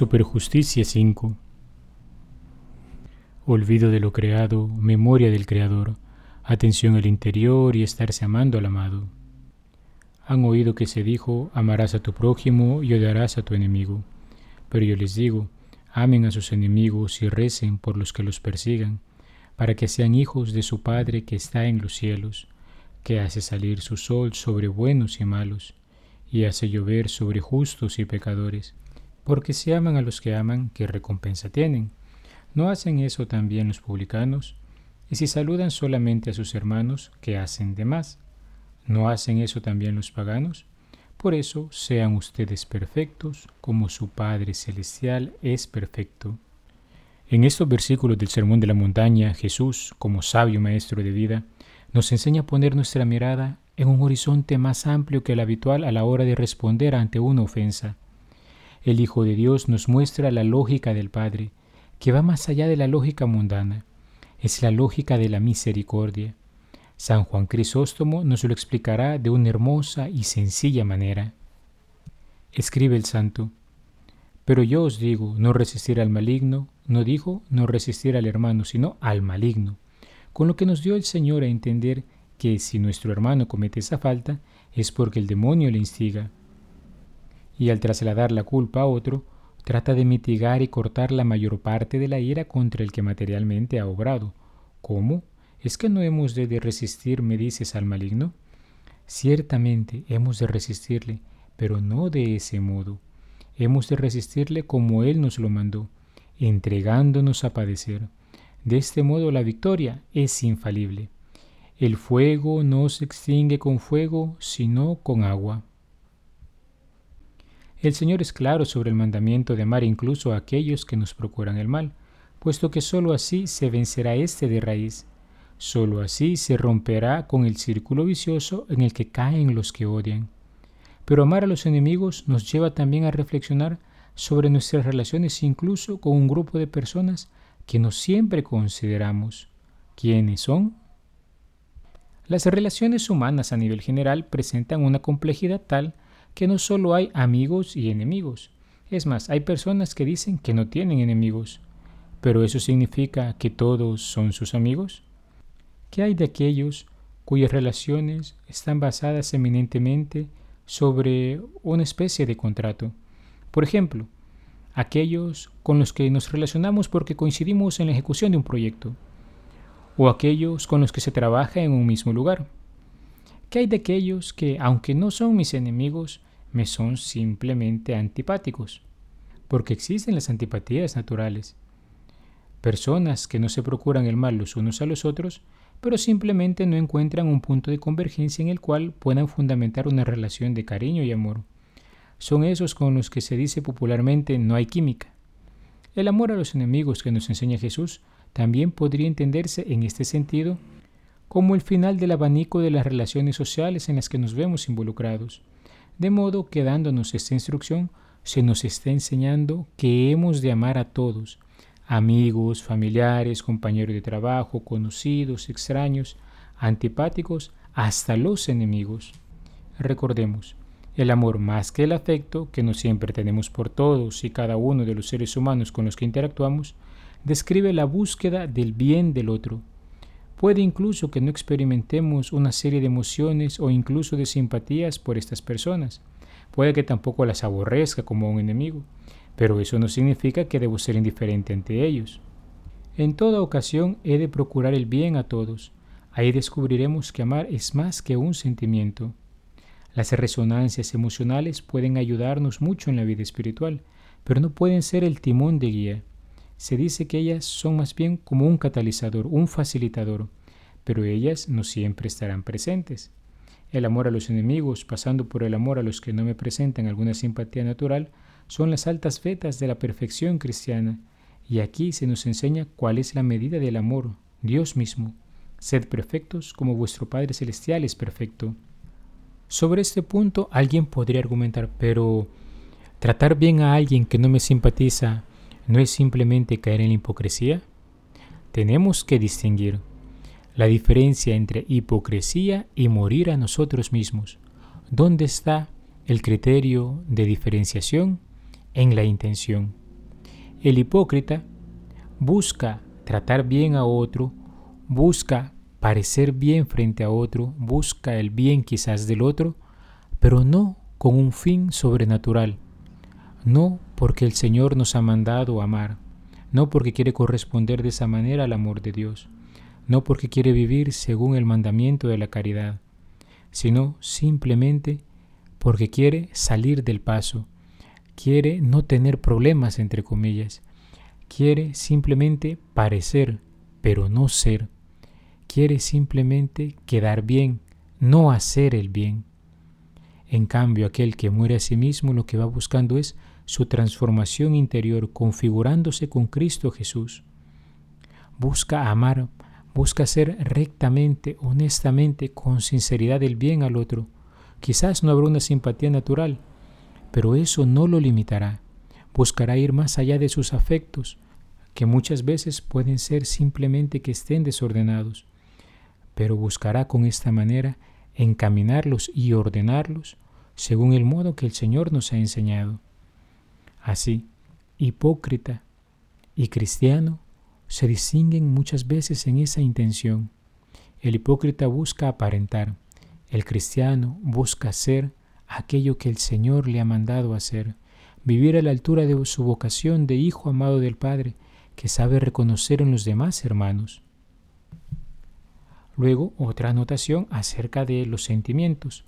Superjusticia 5 Olvido de lo creado, memoria del Creador, atención al interior y estarse amando al amado. Han oído que se dijo, amarás a tu prójimo y odiarás a tu enemigo. Pero yo les digo, amen a sus enemigos y recen por los que los persigan, para que sean hijos de su Padre que está en los cielos, que hace salir su sol sobre buenos y malos, y hace llover sobre justos y pecadores porque si aman a los que aman, ¿qué recompensa tienen? ¿No hacen eso también los publicanos? Y si saludan solamente a sus hermanos, ¿qué hacen de más? ¿No hacen eso también los paganos? Por eso sean ustedes perfectos, como su Padre Celestial es perfecto. En estos versículos del Sermón de la Montaña, Jesús, como sabio maestro de vida, nos enseña a poner nuestra mirada en un horizonte más amplio que el habitual a la hora de responder ante una ofensa. El Hijo de Dios nos muestra la lógica del Padre, que va más allá de la lógica mundana. Es la lógica de la misericordia. San Juan Crisóstomo nos lo explicará de una hermosa y sencilla manera. Escribe el santo, pero yo os digo, no resistir al maligno, no dijo no resistir al hermano, sino al maligno, con lo que nos dio el Señor a entender que si nuestro hermano comete esa falta, es porque el demonio le instiga, y al trasladar la culpa a otro, trata de mitigar y cortar la mayor parte de la ira contra el que materialmente ha obrado. ¿Cómo? ¿Es que no hemos de resistir, me dices, al maligno? Ciertamente hemos de resistirle, pero no de ese modo. Hemos de resistirle como Él nos lo mandó, entregándonos a padecer. De este modo la victoria es infalible. El fuego no se extingue con fuego, sino con agua. El Señor es claro sobre el mandamiento de amar incluso a aquellos que nos procuran el mal, puesto que sólo así se vencerá éste de raíz. Sólo así se romperá con el círculo vicioso en el que caen los que odian. Pero amar a los enemigos nos lleva también a reflexionar sobre nuestras relaciones incluso con un grupo de personas que no siempre consideramos. ¿Quiénes son? Las relaciones humanas a nivel general presentan una complejidad tal que no solo hay amigos y enemigos. Es más, hay personas que dicen que no tienen enemigos. ¿Pero eso significa que todos son sus amigos? ¿Qué hay de aquellos cuyas relaciones están basadas eminentemente sobre una especie de contrato? Por ejemplo, aquellos con los que nos relacionamos porque coincidimos en la ejecución de un proyecto, o aquellos con los que se trabaja en un mismo lugar. ¿Qué hay de aquellos que, aunque no son mis enemigos, me son simplemente antipáticos? Porque existen las antipatías naturales. Personas que no se procuran el mal los unos a los otros, pero simplemente no encuentran un punto de convergencia en el cual puedan fundamentar una relación de cariño y amor. Son esos con los que se dice popularmente no hay química. El amor a los enemigos que nos enseña Jesús también podría entenderse en este sentido como el final del abanico de las relaciones sociales en las que nos vemos involucrados. De modo que dándonos esta instrucción, se nos está enseñando que hemos de amar a todos, amigos, familiares, compañeros de trabajo, conocidos, extraños, antipáticos, hasta los enemigos. Recordemos, el amor más que el afecto, que no siempre tenemos por todos y cada uno de los seres humanos con los que interactuamos, describe la búsqueda del bien del otro, Puede incluso que no experimentemos una serie de emociones o incluso de simpatías por estas personas. Puede que tampoco las aborrezca como un enemigo, pero eso no significa que debo ser indiferente ante ellos. En toda ocasión he de procurar el bien a todos. Ahí descubriremos que amar es más que un sentimiento. Las resonancias emocionales pueden ayudarnos mucho en la vida espiritual, pero no pueden ser el timón de guía se dice que ellas son más bien como un catalizador, un facilitador, pero ellas no siempre estarán presentes. El amor a los enemigos, pasando por el amor a los que no me presentan alguna simpatía natural, son las altas vetas de la perfección cristiana, y aquí se nos enseña cuál es la medida del amor, Dios mismo. Sed perfectos como vuestro Padre Celestial es perfecto. Sobre este punto alguien podría argumentar, pero tratar bien a alguien que no me simpatiza no es simplemente caer en la hipocresía? Tenemos que distinguir la diferencia entre hipocresía y morir a nosotros mismos. ¿Dónde está el criterio de diferenciación? En la intención. El hipócrita busca tratar bien a otro, busca parecer bien frente a otro, busca el bien quizás del otro, pero no con un fin sobrenatural, no porque el Señor nos ha mandado amar, no porque quiere corresponder de esa manera al amor de Dios, no porque quiere vivir según el mandamiento de la caridad, sino simplemente porque quiere salir del paso, quiere no tener problemas, entre comillas, quiere simplemente parecer, pero no ser, quiere simplemente quedar bien, no hacer el bien. En cambio, aquel que muere a sí mismo lo que va buscando es su transformación interior, configurándose con Cristo Jesús. Busca amar, busca hacer rectamente, honestamente, con sinceridad el bien al otro. Quizás no habrá una simpatía natural, pero eso no lo limitará. Buscará ir más allá de sus afectos, que muchas veces pueden ser simplemente que estén desordenados, pero buscará con esta manera encaminarlos y ordenarlos según el modo que el Señor nos ha enseñado. Así, hipócrita y cristiano se distinguen muchas veces en esa intención. El hipócrita busca aparentar, el cristiano busca ser aquello que el Señor le ha mandado hacer, vivir a la altura de su vocación de hijo amado del Padre, que sabe reconocer en los demás hermanos. Luego, otra anotación acerca de los sentimientos.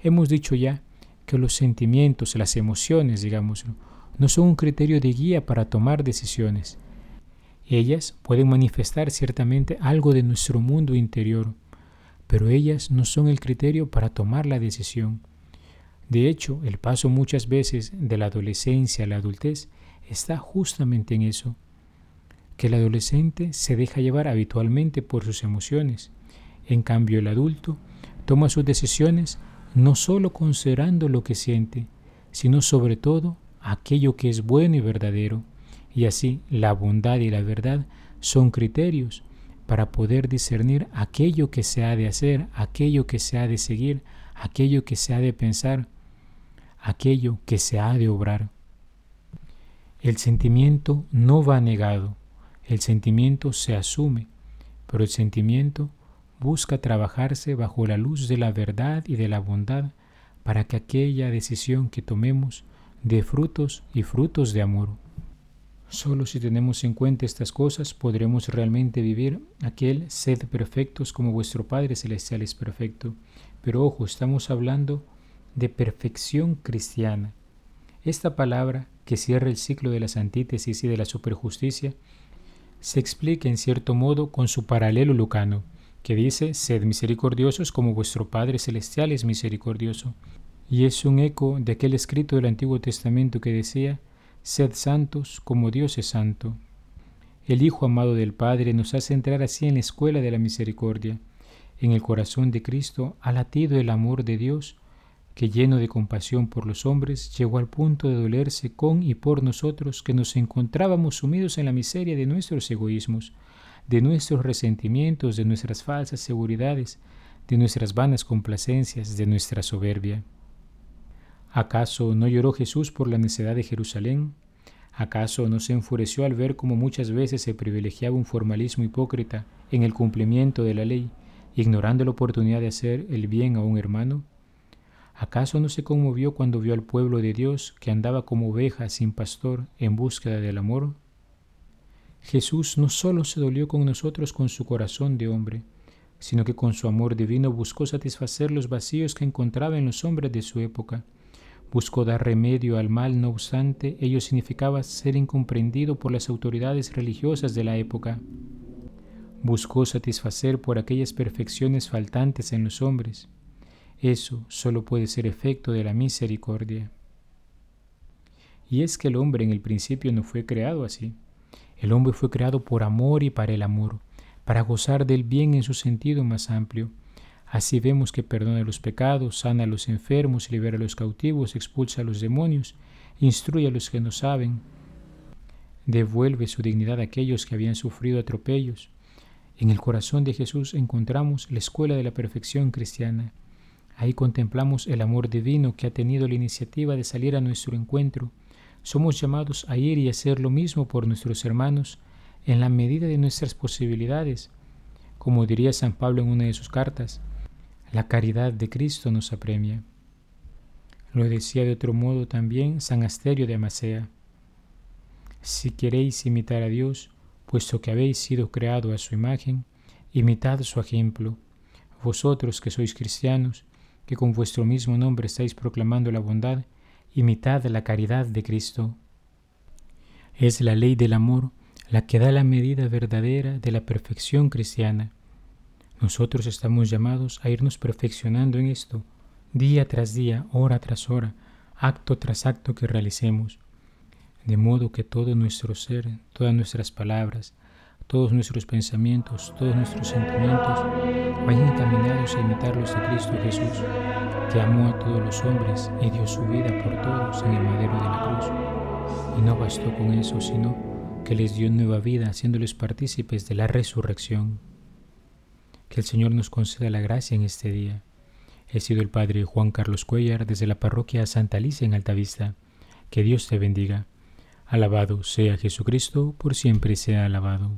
Hemos dicho ya que los sentimientos, las emociones, digamos, no son un criterio de guía para tomar decisiones. Ellas pueden manifestar ciertamente algo de nuestro mundo interior, pero ellas no son el criterio para tomar la decisión. De hecho, el paso muchas veces de la adolescencia a la adultez está justamente en eso, que el adolescente se deja llevar habitualmente por sus emociones, en cambio el adulto toma sus decisiones no solo considerando lo que siente, sino sobre todo aquello que es bueno y verdadero, y así la bondad y la verdad son criterios para poder discernir aquello que se ha de hacer, aquello que se ha de seguir, aquello que se ha de pensar, aquello que se ha de obrar. El sentimiento no va negado, el sentimiento se asume, pero el sentimiento busca trabajarse bajo la luz de la verdad y de la bondad para que aquella decisión que tomemos de frutos y frutos de amor. Solo si tenemos en cuenta estas cosas podremos realmente vivir aquel sed perfectos como vuestro Padre Celestial es perfecto. Pero ojo, estamos hablando de perfección cristiana. Esta palabra, que cierra el ciclo de las antítesis y de la superjusticia, se explica en cierto modo con su paralelo lucano, que dice, sed misericordiosos como vuestro Padre Celestial es misericordioso y es un eco de aquel escrito del Antiguo Testamento que decía, Sed santos como Dios es santo. El Hijo amado del Padre nos hace entrar así en la escuela de la misericordia. En el corazón de Cristo ha latido el amor de Dios, que lleno de compasión por los hombres, llegó al punto de dolerse con y por nosotros que nos encontrábamos sumidos en la miseria de nuestros egoísmos, de nuestros resentimientos, de nuestras falsas seguridades, de nuestras vanas complacencias, de nuestra soberbia. ¿Acaso no lloró Jesús por la necedad de Jerusalén? ¿Acaso no se enfureció al ver cómo muchas veces se privilegiaba un formalismo hipócrita en el cumplimiento de la ley, ignorando la oportunidad de hacer el bien a un hermano? ¿Acaso no se conmovió cuando vio al pueblo de Dios que andaba como oveja sin pastor en búsqueda del amor? Jesús no solo se dolió con nosotros con su corazón de hombre, sino que con su amor divino buscó satisfacer los vacíos que encontraba en los hombres de su época buscó dar remedio al mal, no obstante, ello significaba ser incomprendido por las autoridades religiosas de la época. Buscó satisfacer por aquellas perfecciones faltantes en los hombres. Eso solo puede ser efecto de la misericordia. Y es que el hombre en el principio no fue creado así. El hombre fue creado por amor y para el amor, para gozar del bien en su sentido más amplio Así vemos que perdona los pecados, sana a los enfermos, libera a los cautivos, expulsa a los demonios, instruye a los que no saben, devuelve su dignidad a aquellos que habían sufrido atropellos. En el corazón de Jesús encontramos la escuela de la perfección cristiana. Ahí contemplamos el amor divino que ha tenido la iniciativa de salir a nuestro encuentro, somos llamados a ir y hacer lo mismo por nuestros hermanos en la medida de nuestras posibilidades. Como diría San Pablo en una de sus cartas, la caridad de Cristo nos apremia. Lo decía de otro modo también San Asterio de Amacea. Si queréis imitar a Dios, puesto que habéis sido creado a su imagen, imitad su ejemplo. Vosotros que sois cristianos, que con vuestro mismo nombre estáis proclamando la bondad, imitad la caridad de Cristo. Es la ley del amor la que da la medida verdadera de la perfección cristiana. Nosotros estamos llamados a irnos perfeccionando en esto, día tras día, hora tras hora, acto tras acto que realicemos, de modo que todo nuestro ser, todas nuestras palabras, todos nuestros pensamientos, todos nuestros sentimientos vayan encaminados a imitar los de Cristo Jesús, que amó a todos los hombres y dio su vida por todos en el madero de la cruz. Y no bastó con eso, sino que les dio nueva vida, haciéndoles partícipes de la resurrección. Que el Señor nos conceda la gracia en este día. He sido el Padre Juan Carlos Cuellar desde la parroquia Santa Alicia en Altavista. Que Dios te bendiga. Alabado sea Jesucristo, por siempre sea alabado.